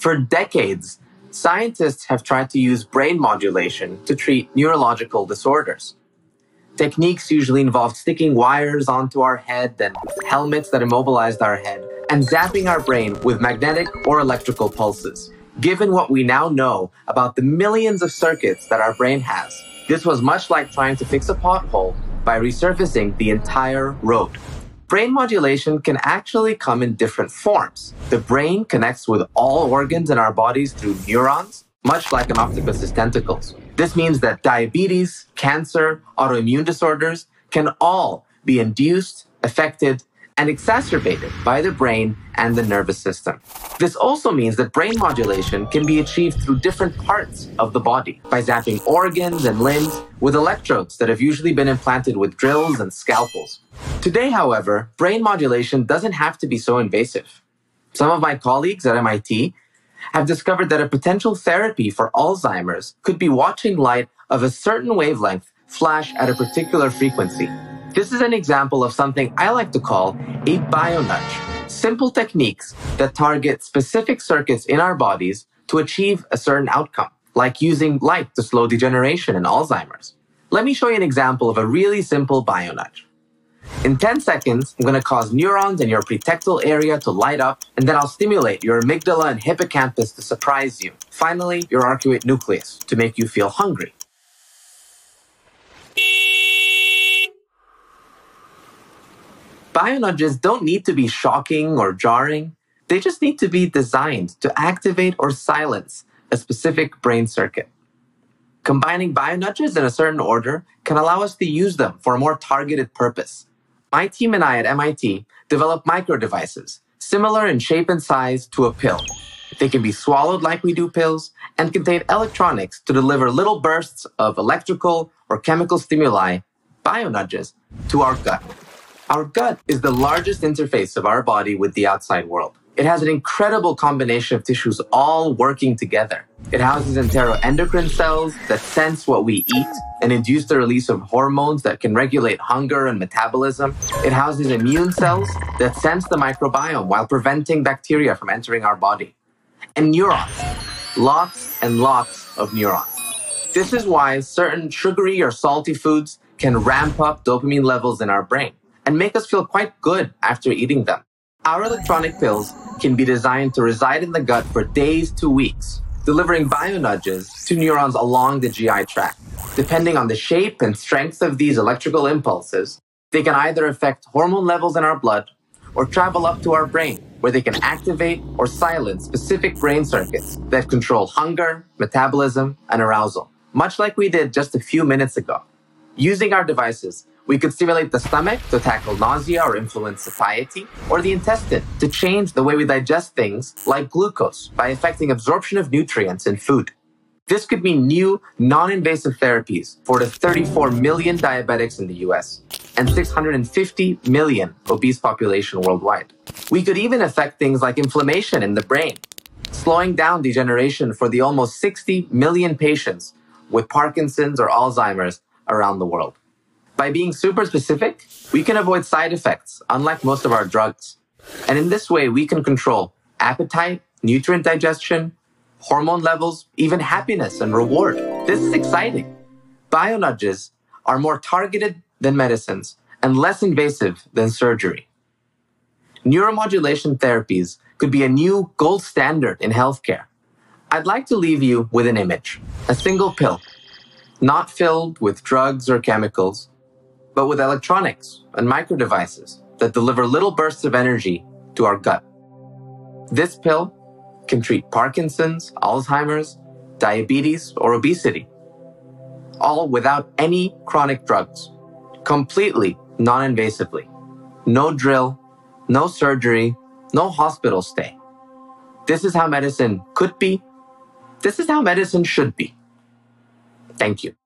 For decades, scientists have tried to use brain modulation to treat neurological disorders. Techniques usually involved sticking wires onto our head and helmets that immobilized our head and zapping our brain with magnetic or electrical pulses. Given what we now know about the millions of circuits that our brain has, this was much like trying to fix a pothole by resurfacing the entire road. Brain modulation can actually come in different forms. The brain connects with all organs in our bodies through neurons, much like an octopus's tentacles. This means that diabetes, cancer, autoimmune disorders can all be induced, affected, and exacerbated by the brain and the nervous system. This also means that brain modulation can be achieved through different parts of the body by zapping organs and limbs with electrodes that have usually been implanted with drills and scalpels. Today, however, brain modulation doesn't have to be so invasive. Some of my colleagues at MIT have discovered that a potential therapy for Alzheimer's could be watching light of a certain wavelength flash at a particular frequency this is an example of something I like to call a bionudge. Simple techniques that target specific circuits in our bodies to achieve a certain outcome, like using light to slow degeneration in Alzheimer's. Let me show you an example of a really simple bionudge. In 10 seconds, I'm going to cause neurons in your pretectal area to light up, and then I'll stimulate your amygdala and hippocampus to surprise you. Finally, your arcuate nucleus to make you feel hungry. Bio nudges don't need to be shocking or jarring. They just need to be designed to activate or silence a specific brain circuit. Combining bio nudges in a certain order can allow us to use them for a more targeted purpose. My team and I at MIT developed micro devices, similar in shape and size to a pill. They can be swallowed like we do pills and contain electronics to deliver little bursts of electrical or chemical stimuli, bionudges, to our gut. Our gut is the largest interface of our body with the outside world. It has an incredible combination of tissues all working together. It houses enteroendocrine cells that sense what we eat and induce the release of hormones that can regulate hunger and metabolism. It houses immune cells that sense the microbiome while preventing bacteria from entering our body. And neurons. Lots and lots of neurons. This is why certain sugary or salty foods can ramp up dopamine levels in our brain and make us feel quite good after eating them. Our electronic pills can be designed to reside in the gut for days to weeks, delivering bionudges to neurons along the GI tract. Depending on the shape and strength of these electrical impulses, they can either affect hormone levels in our blood or travel up to our brain, where they can activate or silence specific brain circuits that control hunger, metabolism, and arousal, much like we did just a few minutes ago. Using our devices, we could stimulate the stomach to tackle nausea or influence satiety, or the intestine to change the way we digest things like glucose by affecting absorption of nutrients in food. This could mean new, non-invasive therapies for the 34 million diabetics in the US and 650 million obese population worldwide. We could even affect things like inflammation in the brain, slowing down degeneration for the almost 60 million patients with Parkinson's or Alzheimer's around the world. By being super specific, we can avoid side effects, unlike most of our drugs. And in this way, we can control appetite, nutrient digestion, hormone levels, even happiness and reward. This is exciting. Bionudges are more targeted than medicines and less invasive than surgery. Neuromodulation therapies could be a new gold standard in healthcare. I'd like to leave you with an image, a single pill, not filled with drugs or chemicals, but with electronics and micro devices that deliver little bursts of energy to our gut. This pill can treat Parkinson's, Alzheimer's, diabetes, or obesity, all without any chronic drugs, completely non invasively. No drill, no surgery, no hospital stay. This is how medicine could be. This is how medicine should be. Thank you.